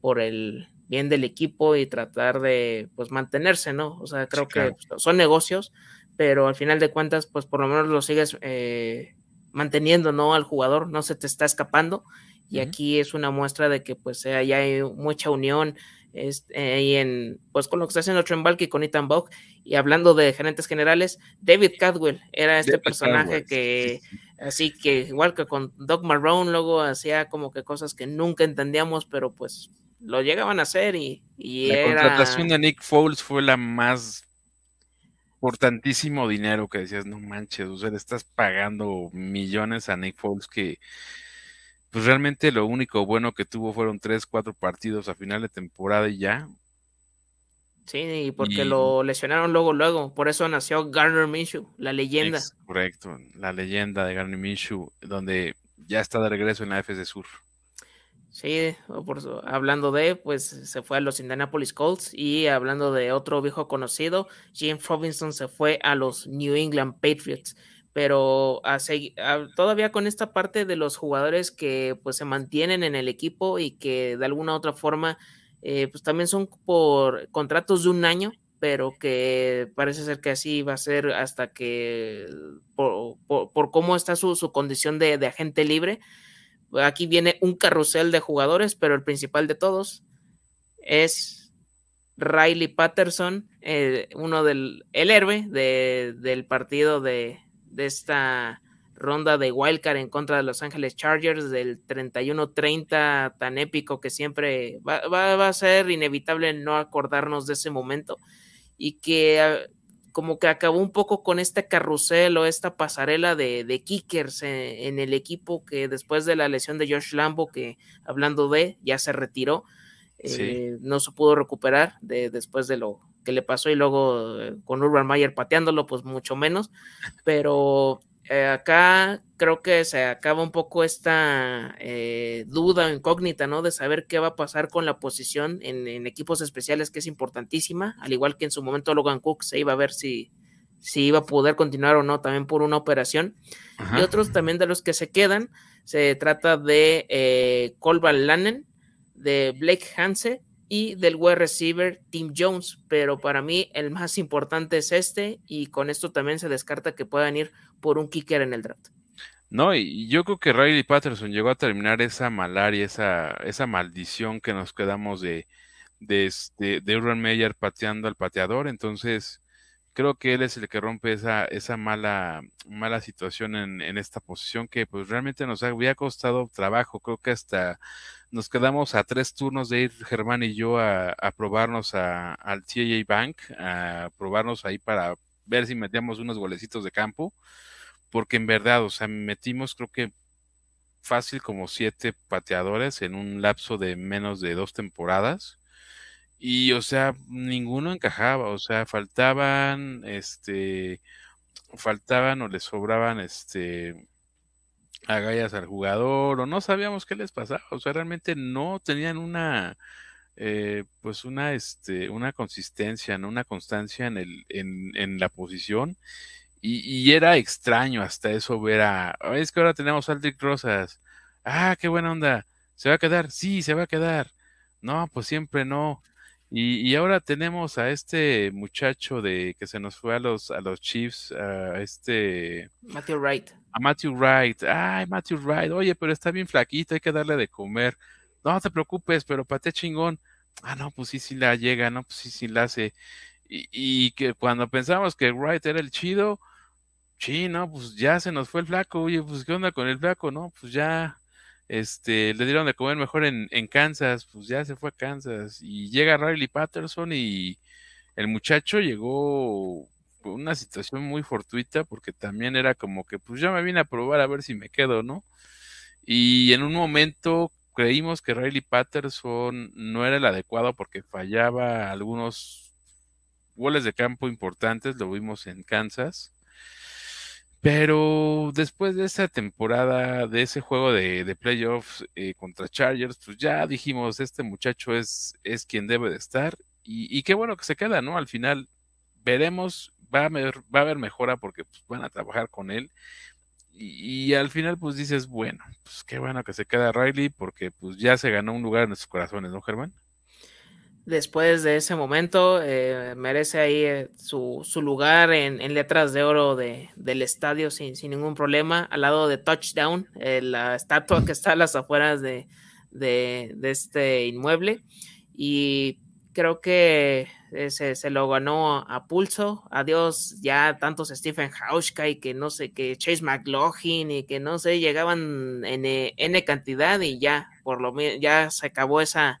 por el bien del equipo y tratar de, pues, mantenerse, ¿no? O sea, creo que son negocios, pero al final de cuentas, pues, por lo menos lo sigues eh, manteniendo, ¿no? Al jugador, no se te está escapando. Y aquí es una muestra de que, pues, ya hay mucha unión, este, y en, pues con lo que está haciendo Trent Balky con Ethan Buck y hablando de gerentes generales, David Cadwell era este personaje que, así que igual que con Doc Marrone, luego hacía como que cosas que nunca entendíamos, pero pues lo llegaban a hacer y, y la contratación de Nick Foles fue la más por tantísimo dinero que decías, no manches, o sea, le estás pagando millones a Nick Foles que pues realmente lo único bueno que tuvo fueron tres, cuatro partidos a final de temporada y ya. Sí, porque lo lesionaron luego, luego. Por eso nació Garner Minshew, la leyenda. correcto, la leyenda de Garner Minshew, donde ya está de regreso en la FC Sur. Sí, por, hablando de, pues se fue a los Indianapolis Colts y hablando de otro viejo conocido, Jim Robinson se fue a los New England Patriots pero todavía con esta parte de los jugadores que pues se mantienen en el equipo y que de alguna u otra forma eh, pues también son por contratos de un año, pero que parece ser que así va a ser hasta que por, cómo está su, condición de, agente libre. Aquí viene un carrusel de jugadores, pero el principal de todos es Riley Patterson, eh, uno del el héroe del partido de, de esta ronda de wildcard en contra de Los Ángeles Chargers del 31-30 tan épico que siempre va, a ser inevitable no acordarnos de ese momento y que ah, como que acabó un poco con este carrusel o esta pasarela de, kickers en, el equipo que después de la lesión de Josh Lambo que hablando de ya se retiró eh, no se pudo recuperar de, después de lo que le pasó y luego eh, con Urban Mayer pateándolo, pues mucho menos, pero eh, acá creo que se acaba un poco esta eh, duda incógnita, ¿no? De saber qué va a pasar con la posición en, equipos especiales, que es importantísima, al igual que en su momento Logan Cook se iba a ver si, si iba a poder continuar o no, también por una operación. Y otros también de los que se quedan, se trata de eh, Colval Lannen, de Blake Hanse y del wide receiver Tim Jones, pero para mí el más importante es este y con esto también se descarta que puedan ir por un kicker en el draft. No, y yo creo que Riley Patterson llegó a terminar esa malaria, esa, esa maldición que nos quedamos de, de, este, de Urban Meyer pateando al pateador, entonces creo que él es el que rompe esa, esa mala, mala situación en, en esta posición que pues realmente nos había costado trabajo, creo que hasta nos quedamos a tres turnos de ir Germán y yo a, probarnos al TAA Bank, a probarnos ahí para ver si metíamos unos golecitos de campo, porque en verdad, o sea, metimos creo que fácil como siete pateadores en un lapso de menos de dos temporadas. Y, o sea, ninguno encajaba, o sea, faltaban, este, faltaban o les sobraban, este, agallas al jugador o no sabíamos qué les pasaba, o sea, realmente no tenían una, eh, pues una, este, una consistencia, ¿no? una constancia en, el, en, en la posición y, era extraño hasta eso ver a, es que ahora tenemos a Aldrich Rosas, ah, qué buena onda, ¿se va a quedar? Sí, se va a quedar, no, pues siempre no. Y, y, ahora tenemos a este muchacho de que se nos fue a los a los Chiefs, a este Matthew Wright a Matthew Wright. Ay, Matthew Wright, oye, pero está bien flaquito, hay que darle de comer. No te preocupes, pero pate chingón. Ah, no, pues sí, sí la llega, no, pues sí, sí la hace. Y, que cuando pensamos que Wright era el chido, sí, no, pues ya se nos fue el flaco. Oye, pues qué onda con el flaco, no, pues ya, este, le dieron de comer mejor en, Kansas, pues ya se fue a Kansas. Y llega Riley Patterson y el muchacho llegó una situación muy fortuita porque también era como que pues ya me vine a probar a ver si me quedo, ¿no? Y en un momento creímos que Riley Patterson no era el adecuado porque fallaba algunos goles de campo importantes, lo vimos en Kansas. Pero después de esa temporada, de ese juego de, playoffs eh, contra Chargers, pues ya dijimos, este muchacho es, es quien debe de estar. Y, y, qué bueno que se queda, ¿no? Al final veremos va a haber, va a haber mejora porque pues, van a trabajar con él. Y, al final, pues dices, bueno, pues qué bueno que se queda Riley porque pues ya se ganó un lugar en nuestros corazones, ¿no, Germán? Después de ese momento, eh, merece ahí eh, su, su, lugar en, en, letras de oro de, del estadio sin, sin, ningún problema, al lado de Touchdown, eh, la estatua que está a las afueras de, de, este inmueble. Y creo que eh, se, lo ganó a pulso. Adiós, ya tantos Stephen Hauschka y que no sé, que Chase McLaughlin y que no sé, llegaban en eh, N cantidad y ya, por lo menos, ya se acabó esa,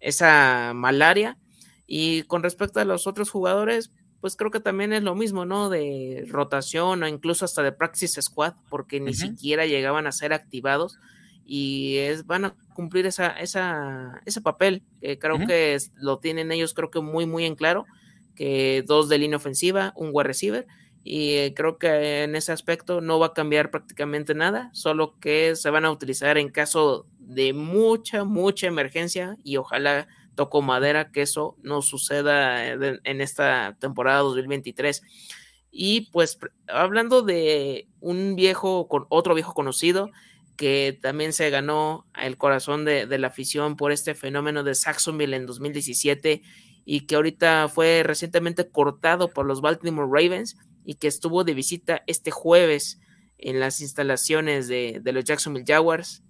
esa malaria. Y con respecto a los otros jugadores, pues creo que también es lo mismo, ¿no? De rotación o incluso hasta de practice squad, porque ni siquiera llegaban a ser activados y es, van a cumplir esa, esa, ese papel. que creo que lo tienen ellos, creo que muy, muy en claro, que dos de línea ofensiva, un wide receiver, y eh, creo que en ese aspecto no va a cambiar prácticamente nada, solo que se van a utilizar en caso de mucha, mucha emergencia y ojalá toco madera que eso no suceda en esta temporada 2023. Y pues hablando de un viejo, con otro viejo conocido, que también se ganó el corazón de, la afición por este fenómeno de Saxonville en 2017 y que ahorita fue recientemente cortado por los Baltimore Ravens y que estuvo de visita este jueves en las instalaciones de, los Jacksonville Jaguars.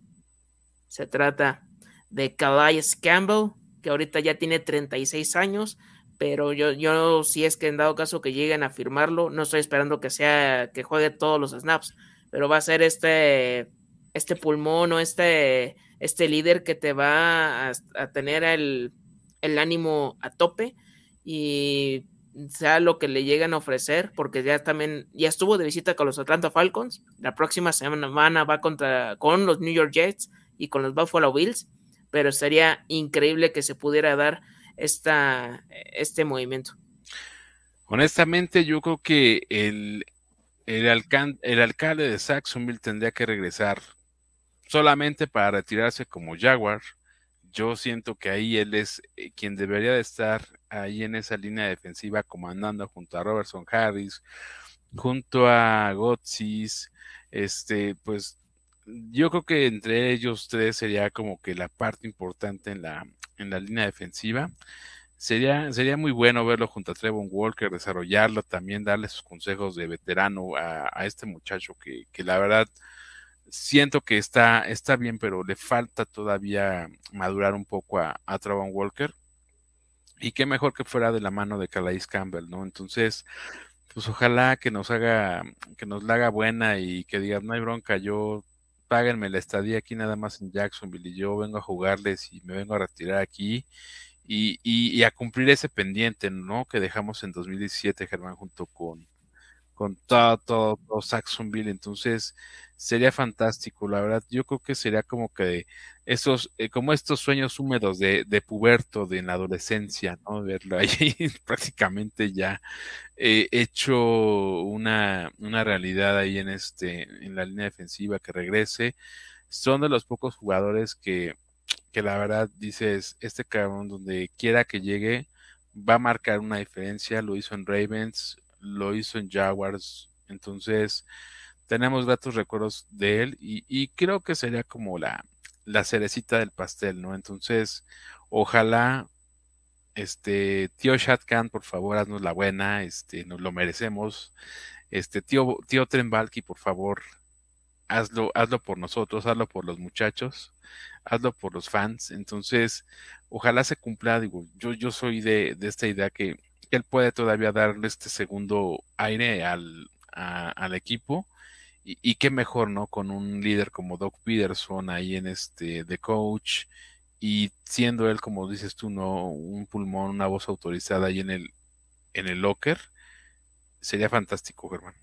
Se trata de Calais Campbell, que ahorita ya tiene 36 años, pero yo, yo si es que en dado caso que lleguen a firmarlo, no estoy esperando que sea que juegue todos los snaps, pero va a ser este este pulmón o este, este líder que te va a, tener el, ánimo a tope y sea lo que le lleguen a ofrecer, porque ya también, ya estuvo de visita con los Atlanta Falcons, la próxima semana va contra, con los New York Jets y con los Buffalo Bills, pero sería increíble que se pudiera dar esta, este movimiento. Honestamente, yo creo que el, el, el alcalde de Saxonville tendría que regresar solamente para retirarse como Jaguar. Yo siento que ahí él es eh, quien debería de estar ahí en esa línea defensiva comandando junto a Robertson Harris, junto a Gotsis, este, pues yo creo que entre ellos tres sería como que la parte importante en la, en la línea defensiva. Sería, sería muy bueno verlo junto a Trevon Walker, desarrollarlo, también darle sus consejos de veterano a, este muchacho que, que, la verdad siento que está, está bien, pero le falta todavía madurar un poco a, a Trevon Walker. Y qué mejor que fuera de la mano de Calais Campbell, ¿no? Entonces, pues ojalá que nos haga, que nos la haga buena y que diga, no hay bronca, yo páguenme la estadía aquí nada más en Jacksonville y yo vengo a jugarles y me vengo a retirar aquí y, y, a cumplir ese pendiente, ¿no? Que dejamos en 2017, Germán, junto con, con todo, todo, todo Saxonville. Entonces, sería fantástico, la verdad. Yo creo que sería como que esos, eh, como estos sueños húmedos de, de, puberto, de en la adolescencia, ¿no? Verlo ahí prácticamente ya eh, hecho una, una realidad ahí en este, en la línea defensiva que regrese. Son de los pocos jugadores que, que la verdad dices, este cabrón donde quiera que llegue, va a marcar una diferencia. Lo hizo en Ravens, lo hizo en Jaguars. Entonces, tenemos gratos recuerdos de él y, creo que sería como la, la cerecita del pastel, ¿no? Entonces, ojalá, este, tío Shatkan, por favor, haznos la buena, este, nos lo merecemos. Este, tío, tío Trenbalki, por favor, hazlo, hazlo por nosotros, hazlo por los muchachos, hazlo por los fans. Entonces, ojalá se cumpla, digo, yo, yo soy de, de esta idea que él puede todavía darle este segundo aire al, al equipo. Y, qué mejor, ¿no? Con un líder como Doc Peterson ahí en este, de coach, y siendo él, como dices tú, ¿no? Un pulmón, una voz autorizada ahí en el, en el locker, sería fantástico, Germán.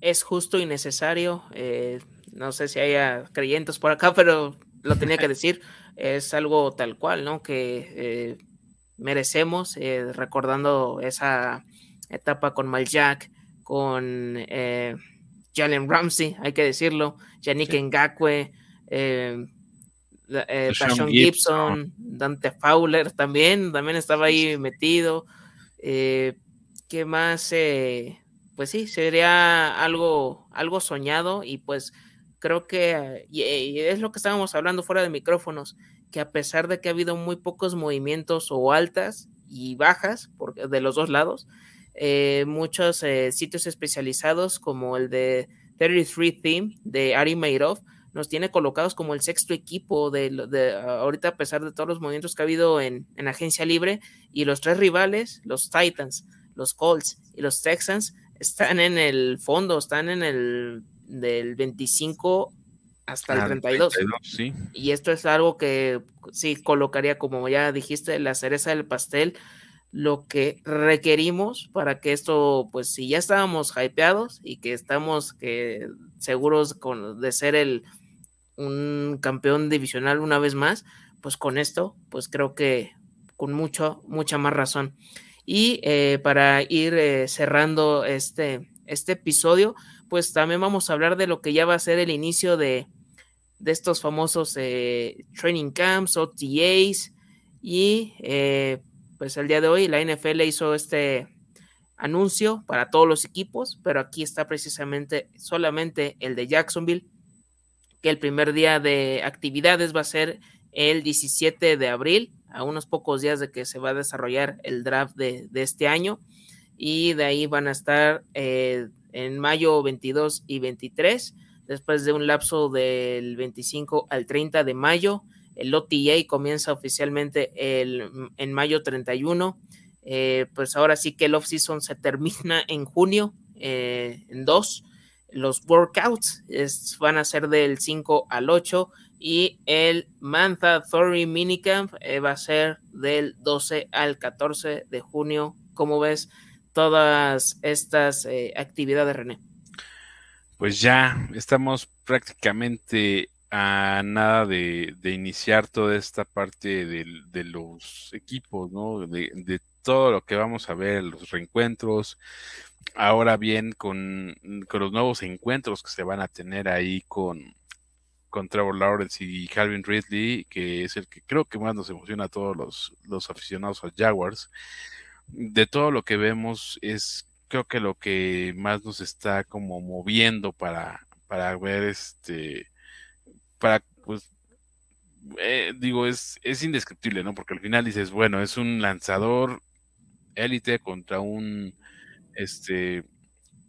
Es justo y necesario. Eh, no sé si haya creyentes por acá, pero lo tenía que decir. es algo tal cual, ¿no? Que eh, merecemos, eh, recordando esa etapa con Mal Jack, con eh, Jalen Ramsey, hay que decirlo, Yannick Ngakwe, eh, eh Gibson, Dante Fowler también, también estaba ahí metido. Eh, ¿Qué más? pues sí, sería algo, algo soñado y pues creo que y es lo que estábamos hablando fuera de micrófonos que a pesar de que ha habido muy pocos movimientos o altas y bajas de los dos lados, eh, muchos eh, sitios especializados como el de 33 Theme de Ari Mairov nos tiene colocados como el sexto equipo de, ahorita a pesar de todos los movimientos que ha habido en, en agencia libre y los tres rivales, los Titans, los Colts y los Texans, están en el fondo, están en el del 25 hasta el 32. Y esto es algo que sí colocaría, como ya dijiste, la cereza del pastel, lo que requerimos para que esto, pues si ya estábamos hypeados y que estamos que seguros con, de ser el un campeón divisional una vez más, pues con esto, pues creo que con mucho, mucha más razón. Y eh, para ir eh, cerrando este, este episodio, pues también vamos a hablar de lo que ya va a ser el inicio de, de estos famosos eh, training camps, OTAs, y pues el día de hoy la NFL hizo este anuncio para todos los equipos, pero aquí está precisamente solamente el de Jacksonville, que el primer día de actividades va a ser el 17 de abril, a unos pocos días de que se va a desarrollar el draft de, este año, y de ahí van a estar eh, en mayo 22 y 23 después de un lapso del 25 al 30 de mayo. El OTA comienza oficialmente el, en mayo 31. Eh, pues ahora sí que el off-season se termina en junio, eh, en dos. Los workouts van a ser del 5 al 8 y el Mantha Thory Minicamp eh, va a ser del 12 al 14 de junio. ¿Cómo ves todas estas actividades, René? pues ya estamos prácticamente a nada de, iniciar toda esta parte de, los equipos, ¿no? De, todo lo que vamos a ver, los reencuentros. Ahora bien, con, los nuevos encuentros que se van a tener ahí con, con Trevor Lawrence y Calvin Ridley, que es el que creo que más nos emociona a todos los, los aficionados a Jaguars, de todo lo que vemos es creo que lo que más nos está como moviendo para, para ver este, para pues eh, digo, es, es indescriptible, ¿no? Porque al final dices, bueno, es un lanzador élite contra un este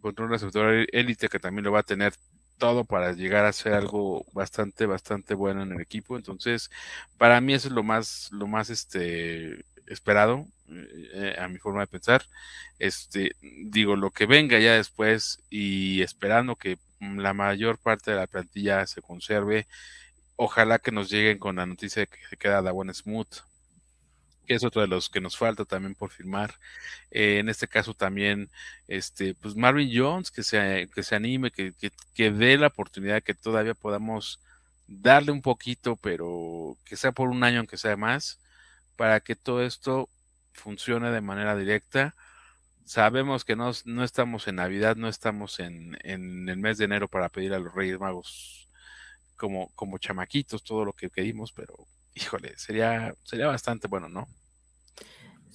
contra un receptor élite que también lo va a tener todo para llegar a ser algo bastante bastante bueno en el equipo entonces para mí eso es lo más lo más este esperado eh, a mi forma de pensar este digo lo que venga ya después y esperando que la mayor parte de la plantilla se conserve ojalá que nos lleguen con la noticia de que se queda Dawan Smooth, que es otro de los que nos falta también por firmar. Eh, en este caso también, este, pues Marvin Jones, que se, que se anime, que, que, dé la oportunidad que todavía podamos darle un poquito, pero que sea por un año, aunque sea más, para que todo esto funcione de manera directa. Sabemos que no, no estamos en Navidad, no estamos en, en el mes de enero para pedir a los Reyes Magos como, como chamaquitos todo lo que pedimos, pero híjole, sería, sería bastante bueno, ¿no?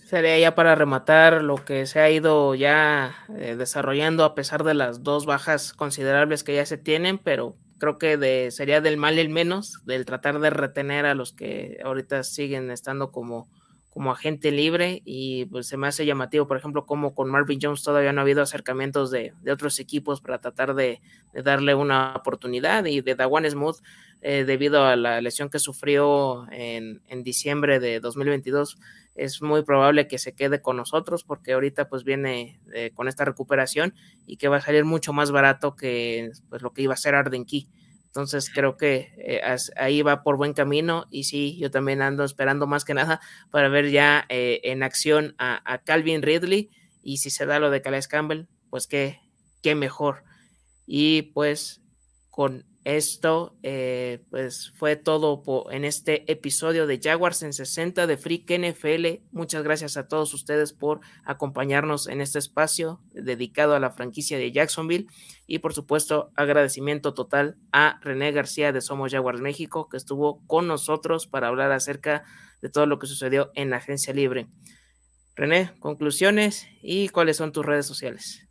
Sería ya para rematar lo que se ha ido ya eh, desarrollando a pesar de las dos bajas considerables que ya se tienen, pero creo que de, sería del mal el menos, del tratar de retener a los que ahorita siguen estando como como agente libre y pues se me hace llamativo, por ejemplo, como con Marvin Jones todavía no ha habido acercamientos de, otros equipos para tratar de, darle una oportunidad y de Dawan Smooth eh, debido a la lesión que sufrió en, diciembre de 2022 es muy probable que se quede con nosotros porque ahorita pues viene eh, con esta recuperación y que va a salir mucho más barato que pues lo que iba a ser Arden Key. Entonces creo que eh, ahí va por buen camino y sí, yo también ando esperando más que nada para ver ya eh, en acción a, Calvin Ridley y si se da lo de Calais Campbell, pues qué, qué mejor. Y pues con esto, eh, pues fue todo en este episodio de Jaguars en 60 de Freak NFL. Muchas gracias a todos ustedes por acompañarnos en este espacio dedicado a la franquicia de Jacksonville. Y por supuesto, agradecimiento total a René García de Somos Jaguars México, que estuvo con nosotros para hablar acerca de todo lo que sucedió en la agencia libre. René, conclusiones y cuáles son tus redes sociales.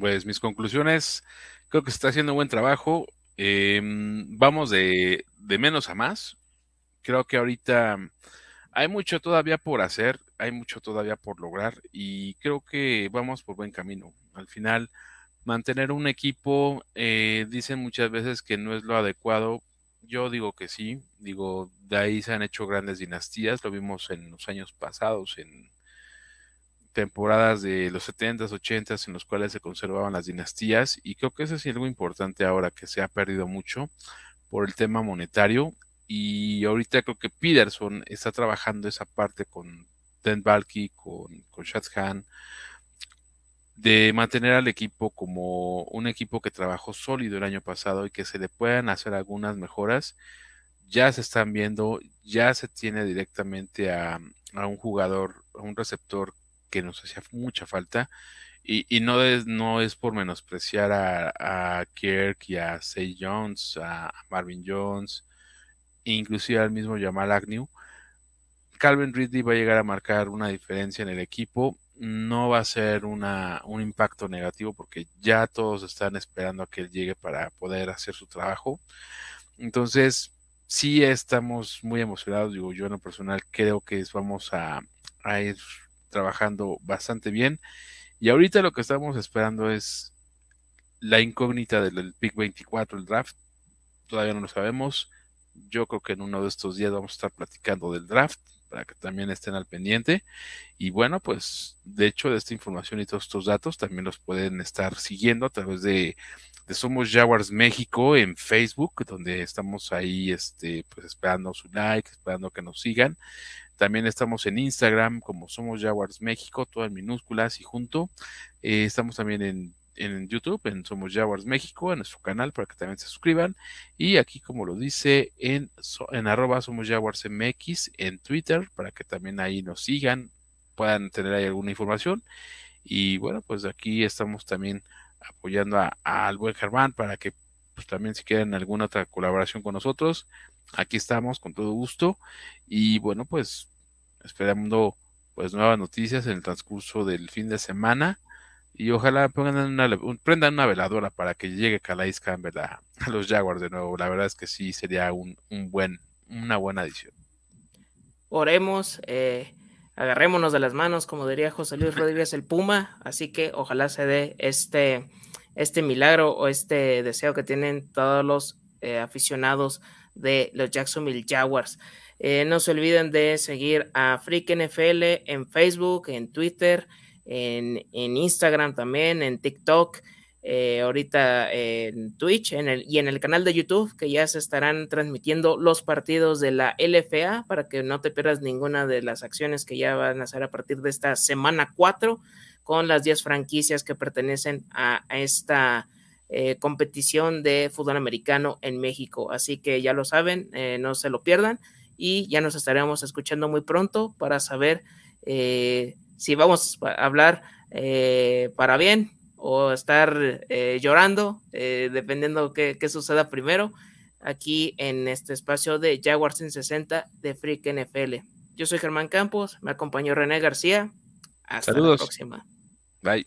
Pues mis conclusiones, creo que se está haciendo un buen trabajo Em, vamos de, menos a más. Creo que ahorita hay mucho todavía por hacer, hay mucho todavía por lograr y creo que vamos por buen camino. Al final, mantener un equipo, eh, dicen muchas veces que no es lo adecuado. Yo digo que sí, digo, de ahí se han hecho grandes dinastías, lo vimos en los años pasados, en temporadas de los 70s, 80s en los cuales se conservaban las dinastías y creo que eso es algo importante ahora que se ha perdido mucho por el tema monetario y ahorita creo que Peterson está trabajando esa parte con Dan Balky, con, con Han, de mantener al equipo como un equipo que trabajó sólido el año pasado y que se le puedan hacer algunas mejoras. Ya se están viendo, ya se tiene directamente a, a un jugador, a un receptor que nos hacía mucha falta. Y, no, es, no es por menospreciar a, Kirk y a Say Jones, a Marvin Jones, inclusive al mismo Jamal Agnew. Calvin Ridley va a llegar a marcar una diferencia en el equipo. No va a ser una, un impacto negativo porque ya todos están esperando a que él llegue para poder hacer su trabajo. Entonces, sí estamos muy emocionados. Digo, yo en lo personal creo que vamos a, a ir trabajando bastante bien. Y ahorita lo que estamos esperando es la incógnita del pick 24, el draft. Todavía no lo sabemos. Yo creo que en uno de estos días vamos a estar platicando del draft para que también estén al pendiente. Y bueno, pues de hecho de esta información y todos estos datos también los pueden estar siguiendo a través de, de Somos Jaguars México en Facebook, donde estamos ahí este, pues esperando su like, esperando que nos sigan. También estamos en Instagram como Somos Jaguars México, todo en minúsculas y junto. Eh, estamos también en, YouTube, en Somos Jaguars México, en nuestro canal para que también se suscriban. Y aquí, como lo dice, en, en arroba Somos Jaguars MX, en Twitter, para que también ahí nos sigan, puedan tener ahí alguna información. Y bueno, pues aquí estamos también apoyando al buen Germán para que pues también si quieren alguna otra colaboración con nosotros, aquí estamos con todo gusto. Y bueno, pues esperando pues nuevas noticias en el transcurso del fin de semana. Y ojalá pongan una, prendan una veladora para que llegue Calais Campbell a, los Jaguars de nuevo. La verdad es que sí sería un, un buen, una buena adición. Oremos, eh, agarrémonos de las manos, como diría José Luis Rodríguez el Puma. Así que ojalá se dé este, este milagro o este deseo que tienen todos los eh, aficionados de los Jacksonville Jaguars. Eh, no se olviden de seguir a Freak NFL en Facebook, en Twitter, en, Instagram también, en TikTok, eh, ahorita en Twitch en el, y en el canal de YouTube, que ya se estarán transmitiendo los partidos de la LFA para que no te pierdas ninguna de las acciones que ya van a hacer a partir de esta semana 4 con las 10 franquicias que pertenecen a, esta eh, competición de fútbol americano en México. Así que ya lo saben, eh, no se lo pierdan y ya nos estaremos escuchando muy pronto para saber si vamos a hablar eh, para bien o estar eh, llorando, eh, dependiendo qué, qué, suceda primero, aquí en este espacio de Jaguars en 60 de Freak NFL. Yo soy Germán Campos, me acompañó René García. Hasta la próxima. Bye.